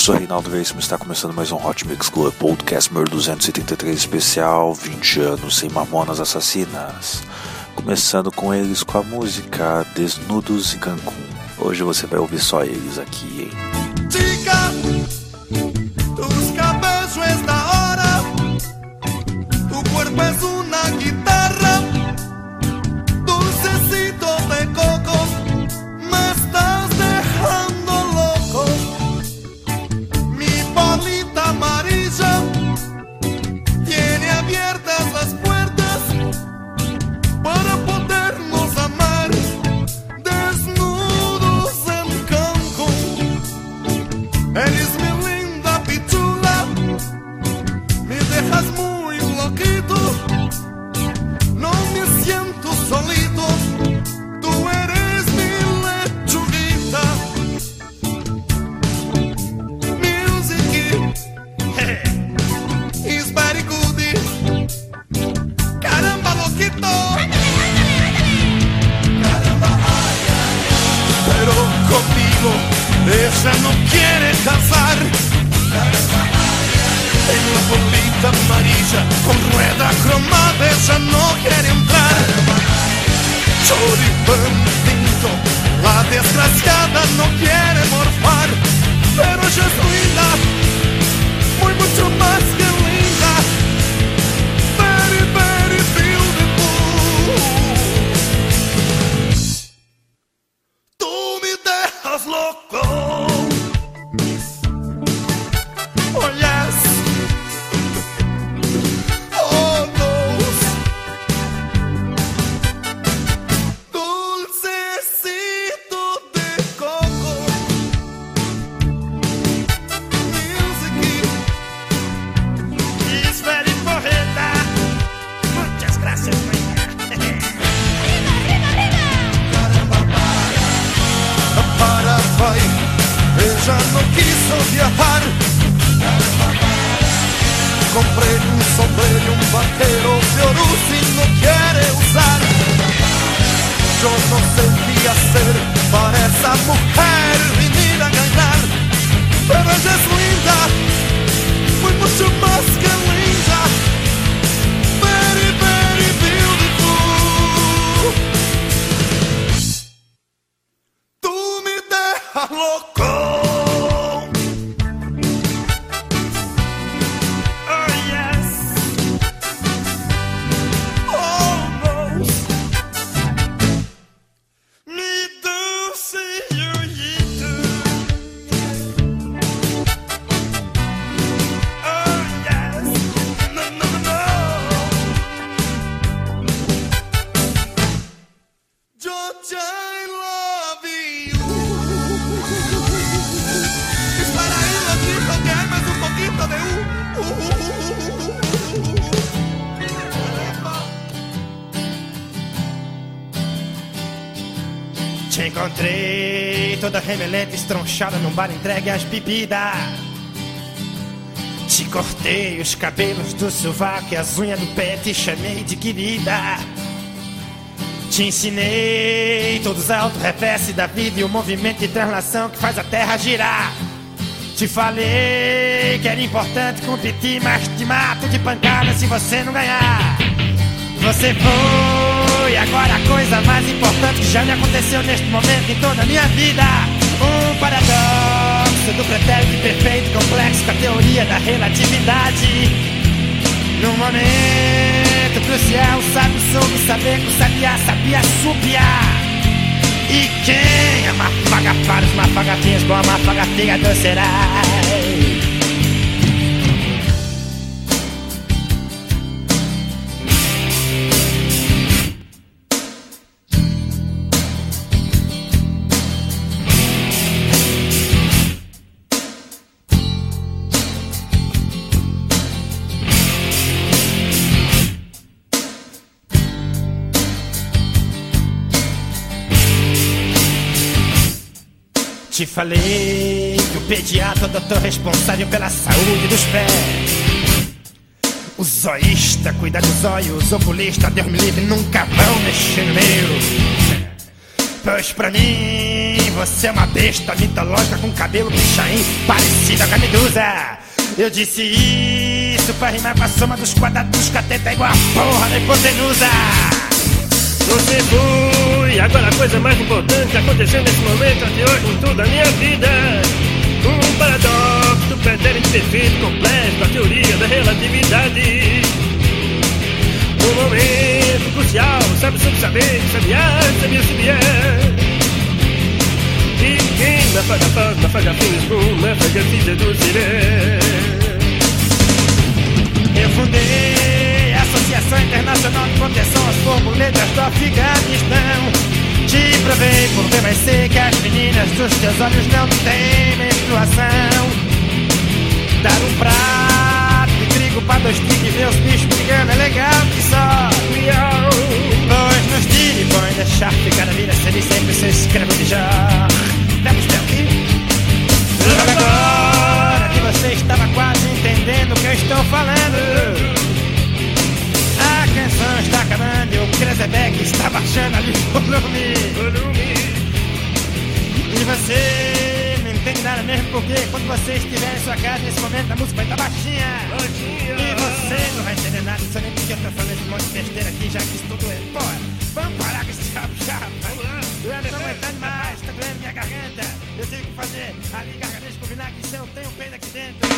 Sou Reinaldo Veríssimo está começando mais um Hot Mix Club Podcast número 233 especial 20 anos sem mamonas assassinas. Começando com eles com a música Desnudos em Cancún. Hoje você vai ouvir só eles aqui, hein? Chica, ella no quiere casar. En la bolita amarilla con rueda cromada ella no quiere entrar. Choripán tinto, la desgraciada no quiere morfar. Pero ella es linda, muy mucho más que dejas loco. Remelenta, estronchada num bar entregue às bebidas. Te cortei os cabelos do sovaco e as unhas do pé, te chamei de querida. Te ensinei todos os auto-reverse da vida e o movimento de translação que faz a terra girar. Te falei que era importante competir, mas te mato de pancada se você não ganhar. Você foi agora a coisa mais importante que já me aconteceu neste momento em toda a minha vida. Paradoxo do pretérito perfeito complexo com a teoria da relatividade. Num momento crucial, sábio soube saber o sabiá sabia subiar. E quem amafaga para os mafagatinhos com a mafagatinha docerá? Falei que o pediatra é o doutor responsável pela saúde dos pés. O zoísta cuida dos olhos, o oculista, Deus me livre, nunca vão mexer no meu. Pois pra mim, você é uma besta mitológica com cabelo pichain, parecida com a medusa. Eu disse isso pra rimar com a soma dos quadrados dos cateta igual a porra da hipotenusa. Você foi, agora a coisa mais importante aconteceu nesse momento até hoje em toda a minha vida. Um paradoxo do pretérito perfeito completo, a teoria da relatividade. Um momento crucial, sabe sobre saber, sabiá, sabia, sabia. E quem na faga faz, na faga fez, bom, na faga fiz seduziré. Eu fundei Associação Internacional de Proteção às Borboletas do Afeganistão. Te provei por C que as meninas dos teus olhos não têm menstruação. Dar um prato de trigo pra dois tigres ver os bichos brigando é legal que só. Pois nos tire, põe deixar ficar está baixando ali o volume. Volume. E você não entende nada mesmo porque quando você estiver em sua casa nesse momento a música vai estar baixinha. Baixinha. E você não vai entender nada, só nem porque eu tô falando esse monte de besteira aqui, já que isso tudo é. Bora, vamos parar com esse. Vamos lá. Eu não tô aguentando mais, tá doendo minha garganta. Eu tenho que fazer ali garganta combinar que se eu tenho peito aqui dentro.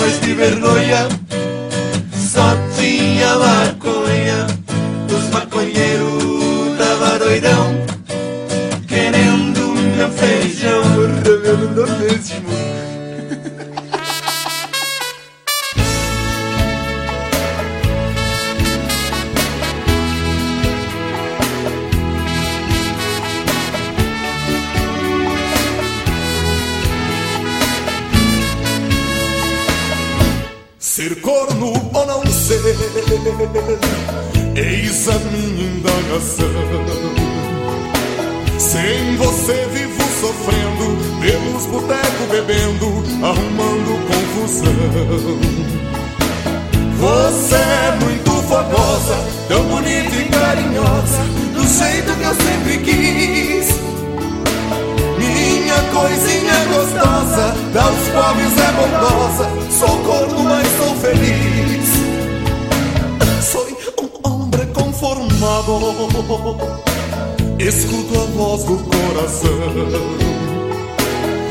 Mas de vergonha, só tinha maconha. Os maconheiros tava doidão, querendo meu feijão. Nordestimo. Ser eis a minha indagação. Sem você vivo sofrendo, pelos botecos bebendo, arrumando confusão. Você é muito famosa, tão bonita e carinhosa, do jeito que eu sempre quis. Minha coisinha gostosa, das pobres é bondosa, sou corno, mas sou feliz. Escuto a voz do coração.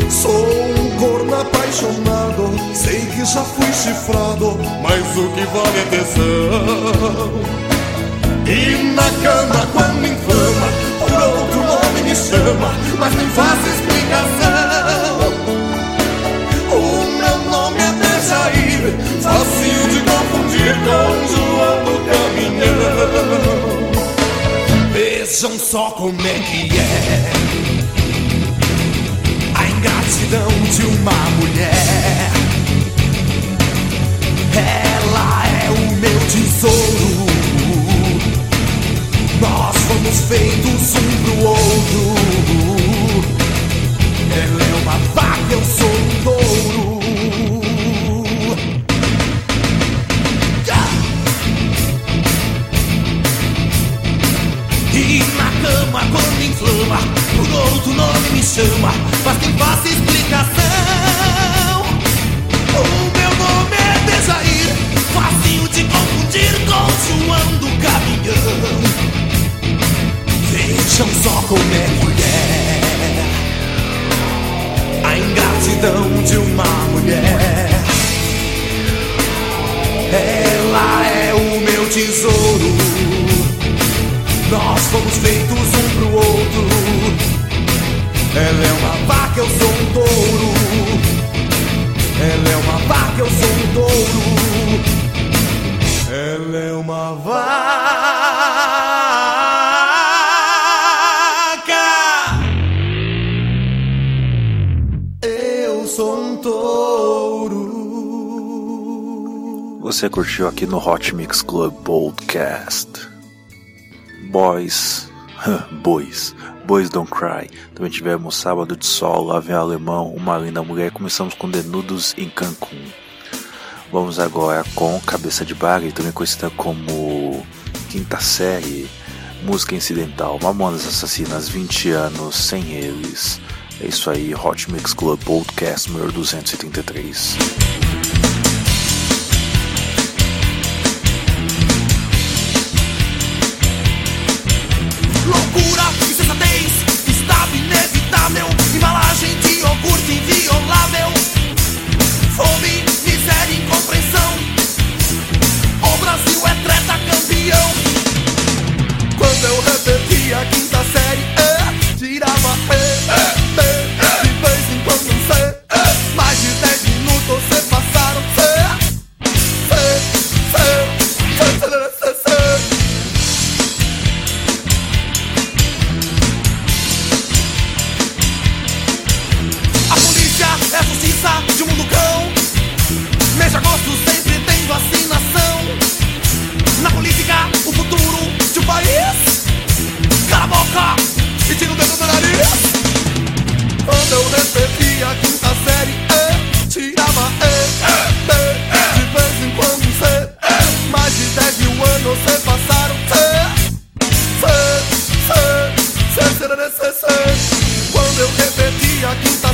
Sou um corno apaixonado, sei que já fui chifrado, mas o que vale é tesão. E na cama quando inflama Por outro nome me chama Mas nem faço explicação O meu nome é Dejair Facinho de confundir com Vejam só como é que é A ingratidão de uma mulher Ela é o meu tesouro nós fomos feitos um pro outro. Ela é uma vaca, eu sou um touro. Me chama, mas quem faça explicação. O meu nome é Dejair, facinho de confundir com João do Caminhão. Vejam só como é é A ingratidão de uma mulher Ela é o meu tesouro Nós fomos feitos um pro outro Ela é uma vaca, eu sou um touro Ela é uma vaca, eu sou um touro Ela é uma vaca Eu sou um touro Você curtiu aqui no Hot Mix Club Podcast. Boys. Boys. Boys Don't Cry. Também tivemos Sábado de Sol, Vem Alemão, Uma Linda Mulher. Começamos com Denudos em Cancún. Vamos agora com Cabeça de Bagre, também conhecida como Quinta Série, música incidental, Mamonas Assassinas, 20 anos sem eles. É isso aí, Hot Mix Club Podcast número 233. Repeti a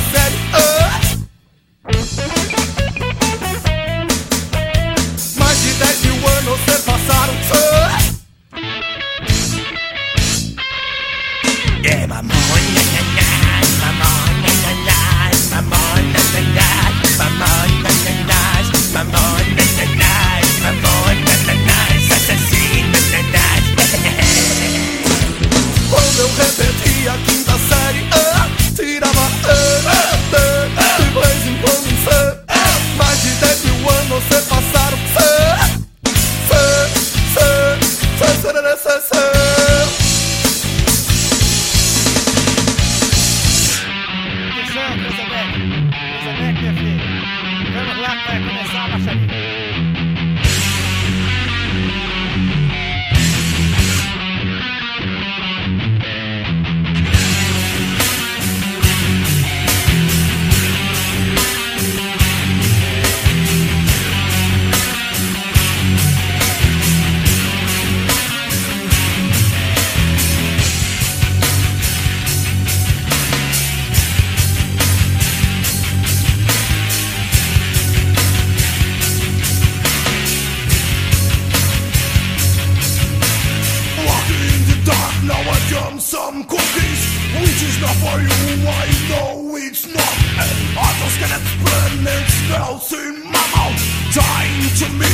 I'll my Mama, dying to me.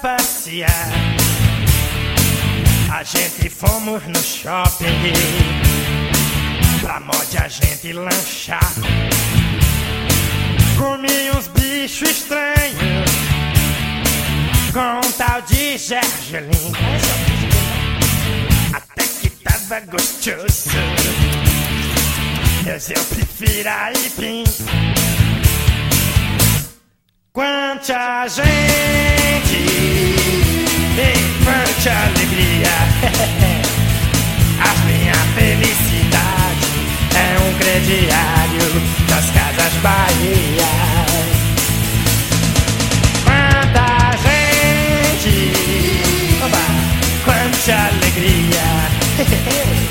Passear. A gente fomos no shopping pra mod a gente lanchar. Comi uns bichos estranhos com um tal de gergelim. Até que tava gostoso. Mas eu prefiro aipim. Quanta gente e quanta alegria. A minha felicidade é um crediário das casas Bahia. Quanta gente, oba, quanta alegria.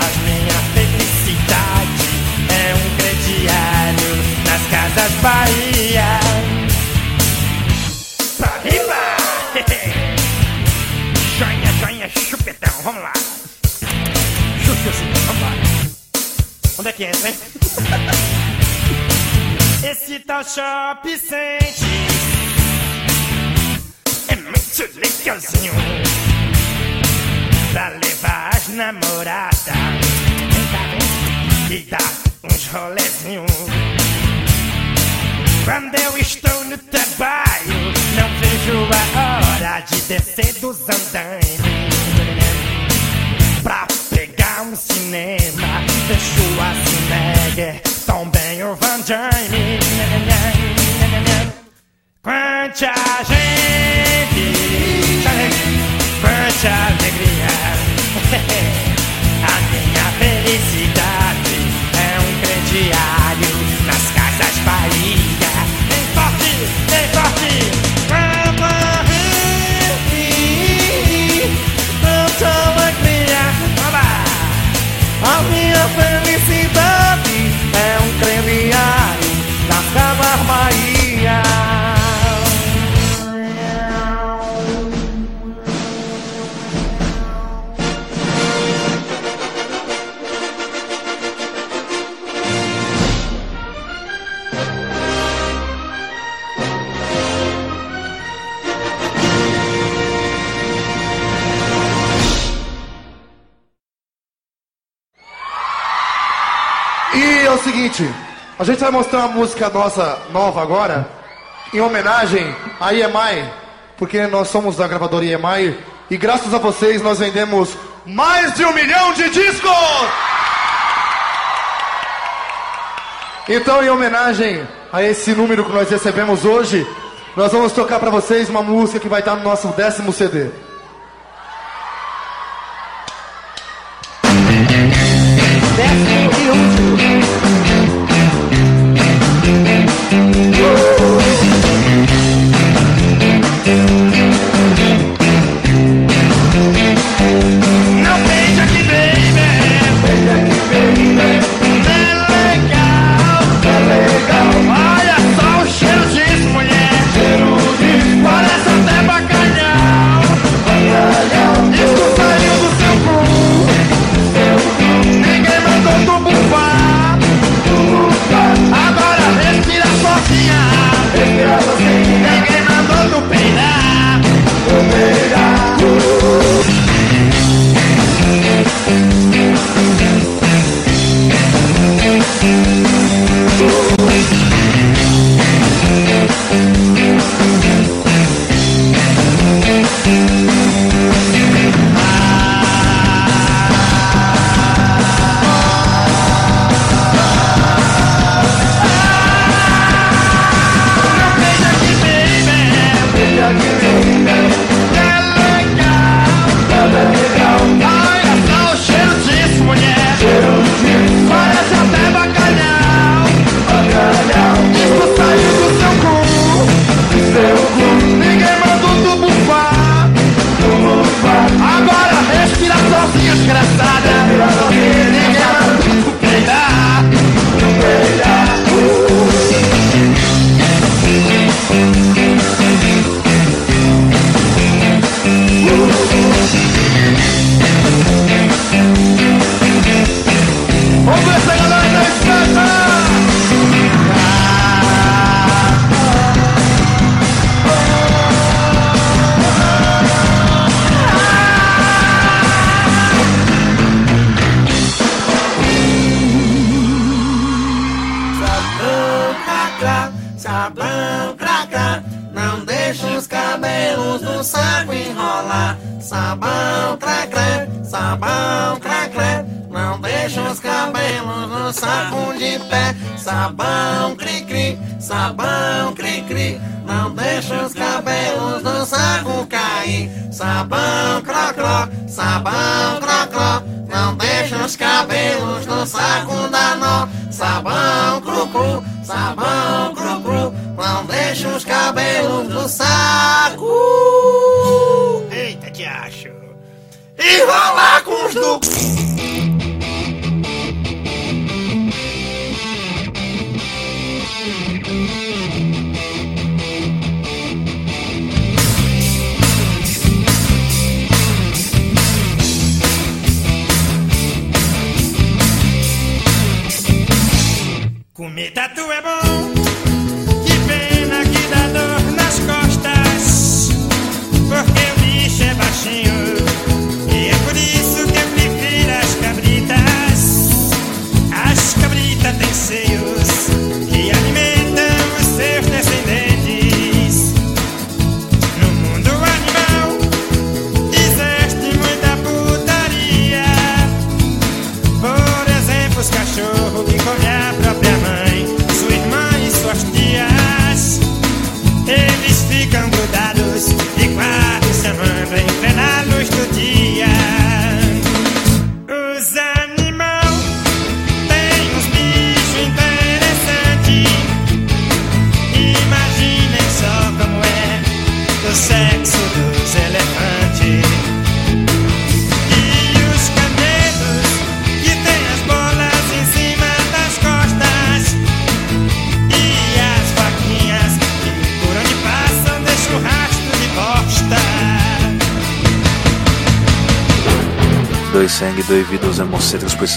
A minha felicidade é um crediário nas casas Bahia. Pra riba! Chupetão, vamos lá. Chuchuzinho, vamos lá. Onde é que entra, hein? Esse tal shop sente é muito legalzinho pra levar as namoradas e dar uns rolezinhos. Quando eu estou no trabalho, não vejo a hora de descer dos andaimes pra pegar um cinema. Deixo a Cinegger, também o Van Damme. Quanta gente, quanta alegria. Seguinte, a gente vai mostrar uma música nossa nova agora, em homenagem à EMI, porque nós somos da gravadora EMI, e graças a vocês nós vendemos mais de um milhão de discos! Então, em homenagem a esse número que nós recebemos hoje, nós vamos tocar pra vocês uma música que vai estar no nosso décimo CD. Está the amor.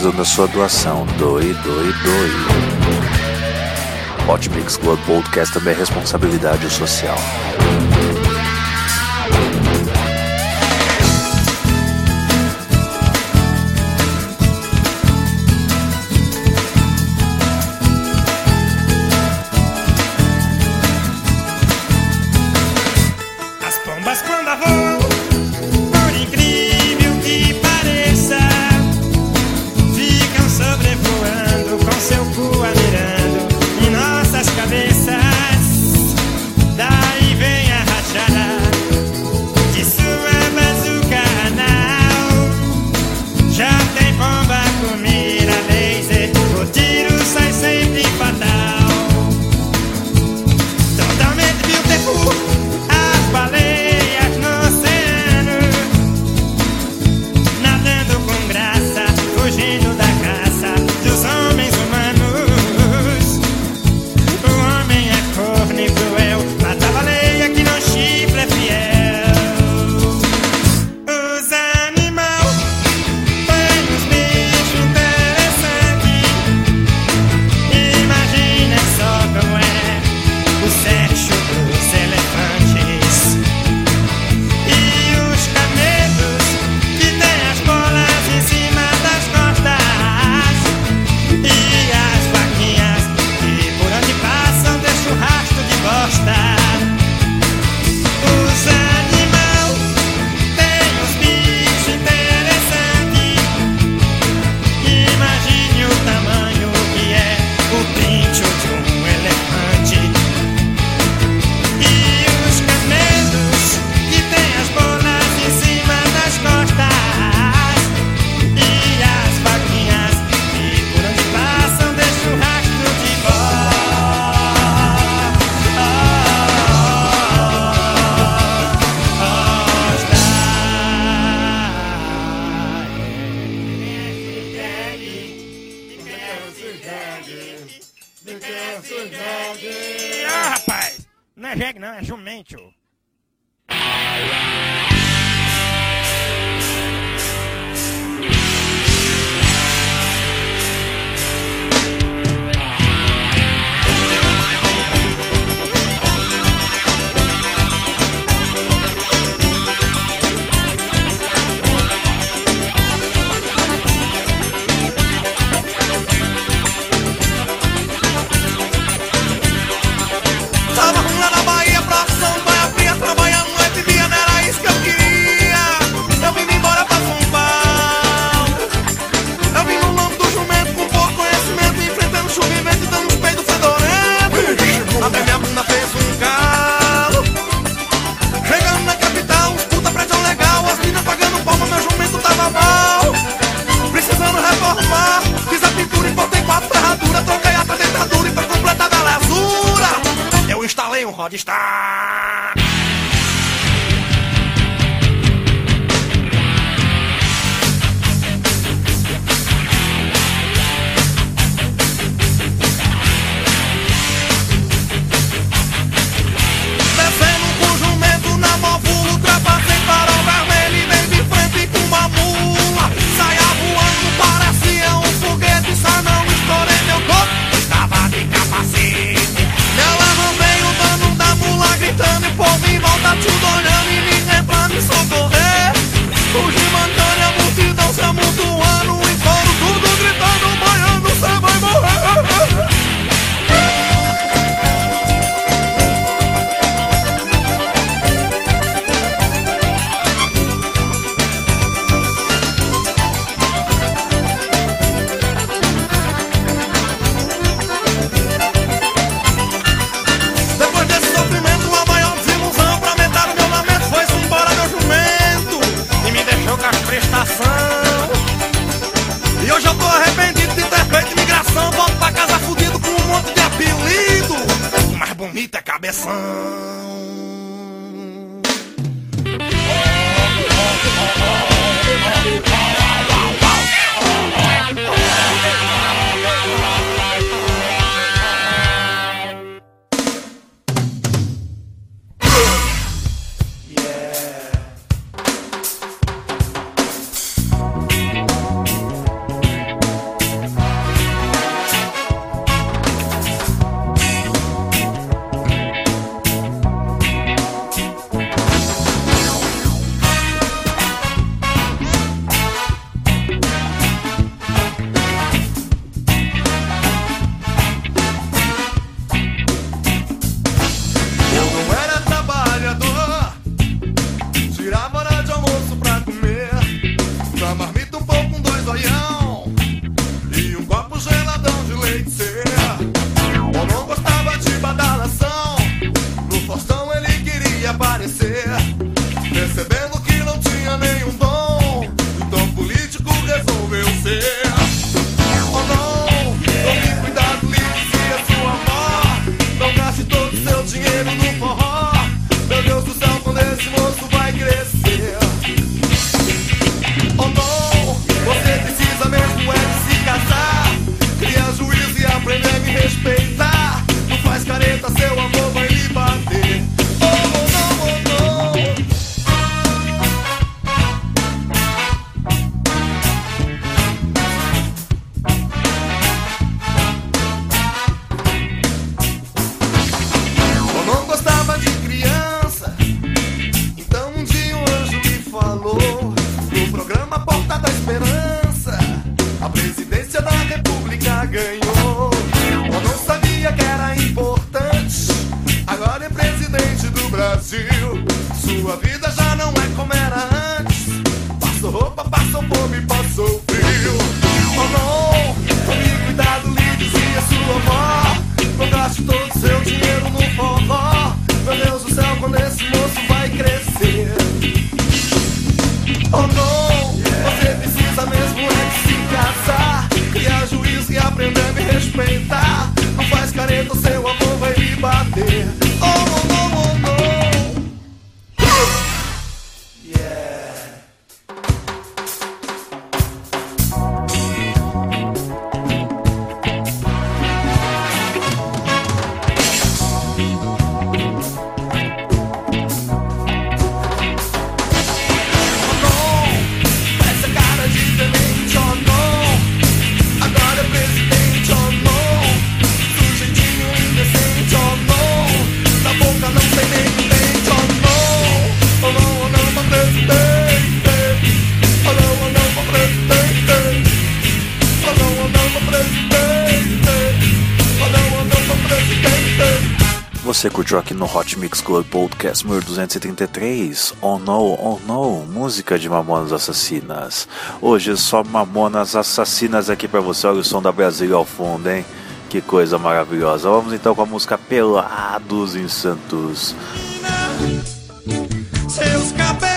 precisou da sua doação. Doe, doe, doe. Hot Mix Club Podcast também é responsabilidade social. rodestar. gritar. Não faz careta, seu amor vai me bater. Oh, Mix Club Podcast número 273, Oh No, Oh No, música de Mamonas Assassinas. Hoje é só Mamonas Assassinas aqui para você, olha o som da Brasília ao fundo, hein? Que coisa maravilhosa. Vamos então com a música Pelados em Santos. Seus cabelos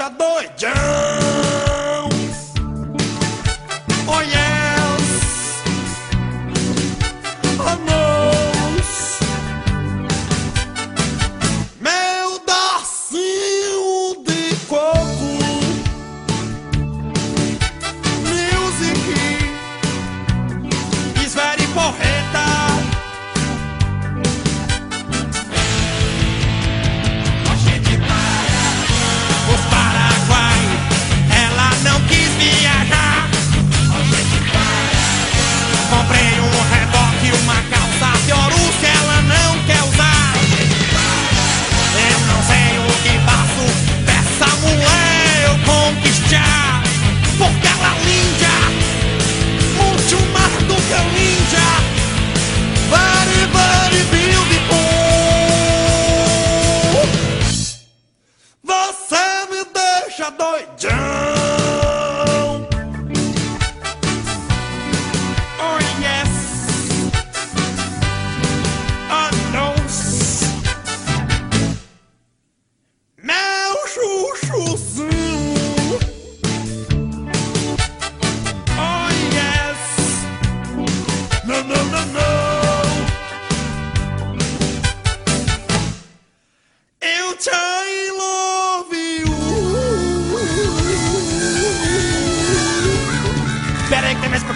deixa doidão. Oh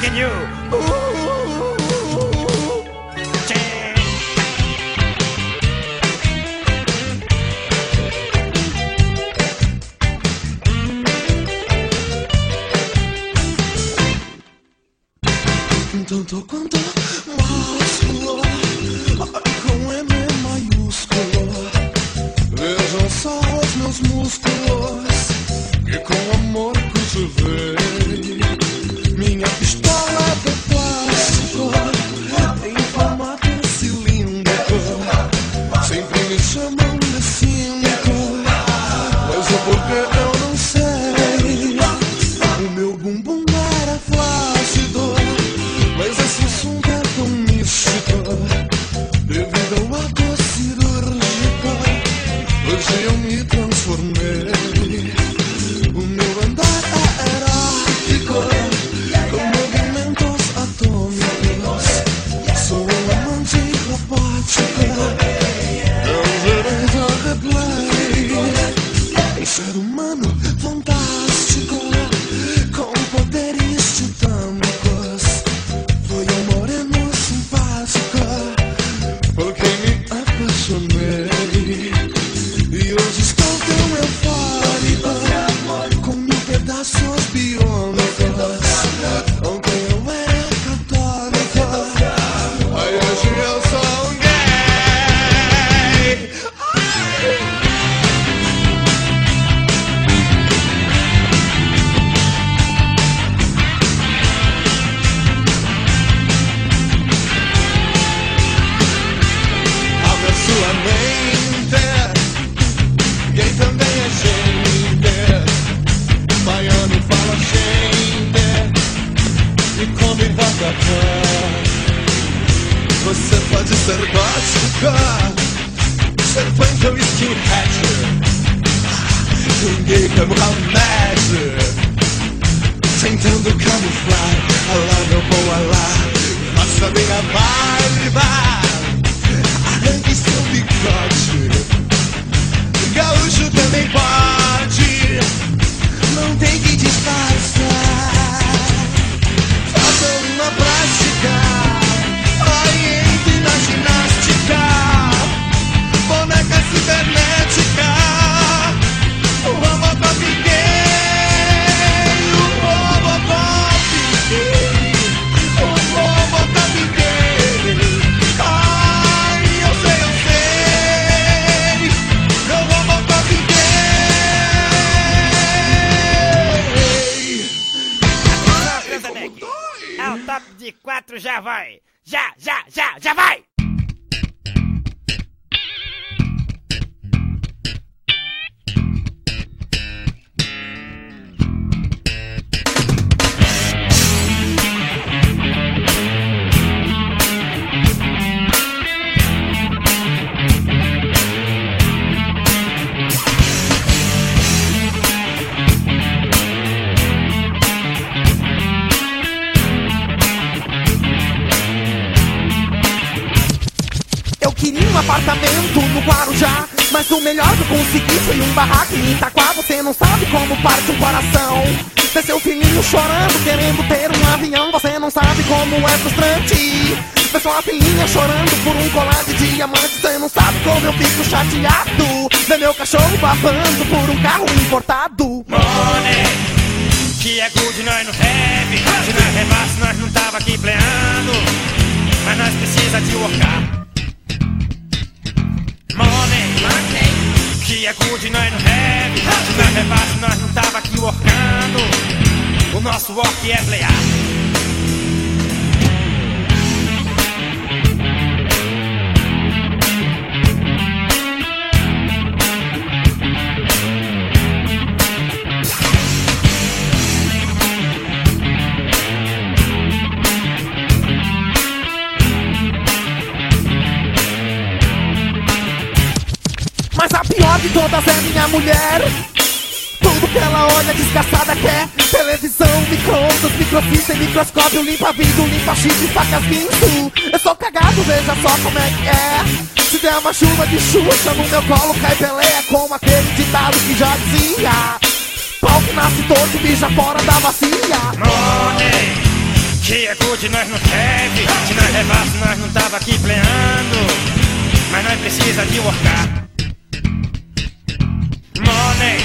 aí que tem chorando, querendo ter um avião Você não sabe como é frustrante Ver sua filhinha chorando por um colar de diamante Você não sabe como eu fico chateado Ver meu cachorro babando por um carro importado Money, que é good, nós não deve. Se nós rebasse, nós não tava aqui pleando. Mas nós precisa de workar. Money, que é good, nós não deve. Se nós rebasse, nós não tava aqui workando. Nosso work é playar. Mas a pior de todas é minha mulher Tudo que ela olha desgraçada quer Televisão, micro-ondas, microfita e microscópio Limpa vidro, limpa chifre, facas, guinso Eu sou cagado, veja só como é que é Se der uma chuva de xuxa no meu colo cai Pelé É como aquele ditado que já dizia Pau que nasce torto, mija fora da bacia Money, que é good, nós não deve. Se nós rebasse, nós não tava aqui pleando. Mas nós precisa de workar. Money,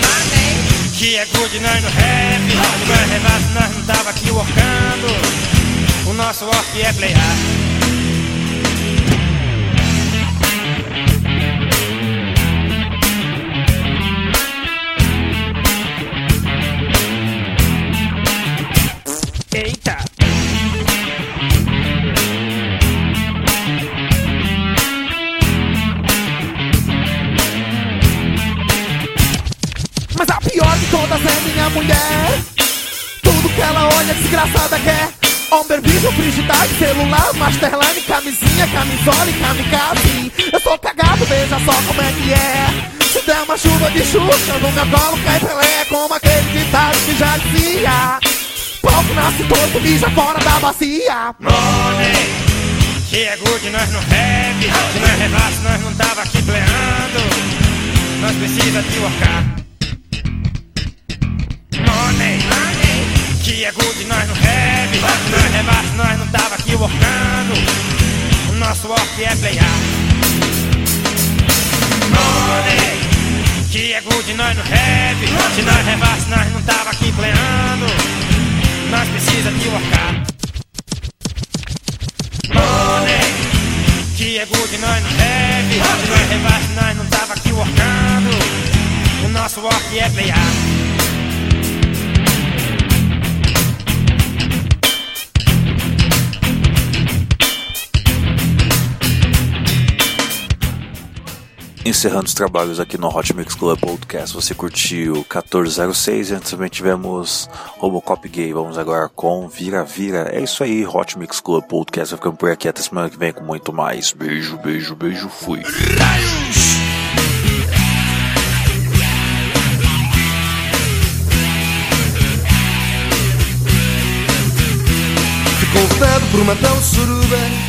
que é good, nós deve. Se nós rebasse, nós não tava aqui workando. O nosso work é playar. Eita! Pior de todas é minha mulher Tudo que ela olha desgraçada quer Homem vídeo, frigidade, celular, masterline, camisinha, camisola e kamikaze Eu sou cagado, veja só como é que é Se der uma chuva de xuxa no meu colo cai Pelé Como aquele ditado que já dizia Pau que nasce torto, mija fora da bacia Money, que é good, nós não deve. Se nós rebasse, nós não tava aqui pleando. Nós precisa de workar. Money, que é good, nós não. Se nós rebasse, nós não tava aqui workando. O nosso work é playar. Money, que é good, nós não deve. Se nós rebasse, nós não tava aqui pleando. Nós precisa de workar. Que é good, nós não deve. Se nós rebasse, nós não tava aqui workando. O nosso work é playar. Encerrando os trabalhos aqui no Hot Mix Club Podcast, você curtiu 1406 e antes também tivemos Robocop Gay. Vamos agora com Vira Vira. É isso aí, Hot Mix Club Podcast. Ficando por aqui até semana que vem com muito mais. Beijo, beijo, beijo, fui. Ficou vetado por matar o suruba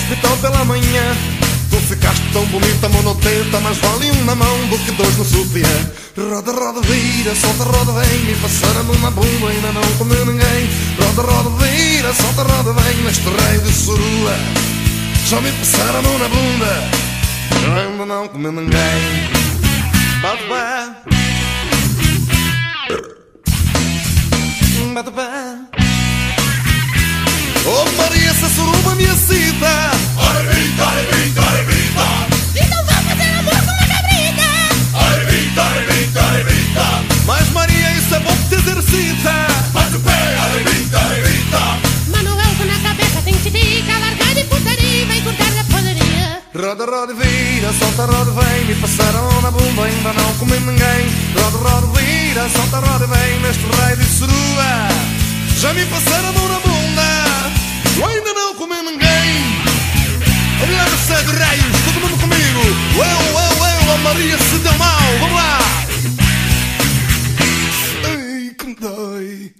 hospital pela manhã. Tu ficaste tão bonita, monotenta, mas vale um na mão do que dois no sutiã. Roda, roda, vira, solta, roda, vem, me passaram na bunda, ainda não comeu ninguém. Roda, roda, vira, solta, roda, vem, neste rei de surua. Já me passaram na bunda, ainda não comeu ninguém. Bate pé. Bate pé. Oh Maria, essa suruba me excita. Ora grita, ora grita, ora grita. Então vamos fazer amor com uma cabrita. Ora grita, ora grita, ora grita. Mas Maria, isso é bom que te exercita. Bate o pé, ora grita, ora grita. Manuel com na cabeça tem titica. Largar de putaria e vem cortar da poderia. Roda, roda, vira, solta, roda, vem. Me passaram na bunda, ainda não comi ninguém. Roda, roda, vira, solta, roda, vem. Neste raio de surua. Já me passaram a mão na bunda. Eu ainda não comi ninguém. Lança de reis, todo mundo comigo. Eu, eu, eu, a Maria se deu mal. Vamos lá. Ai, que me dói.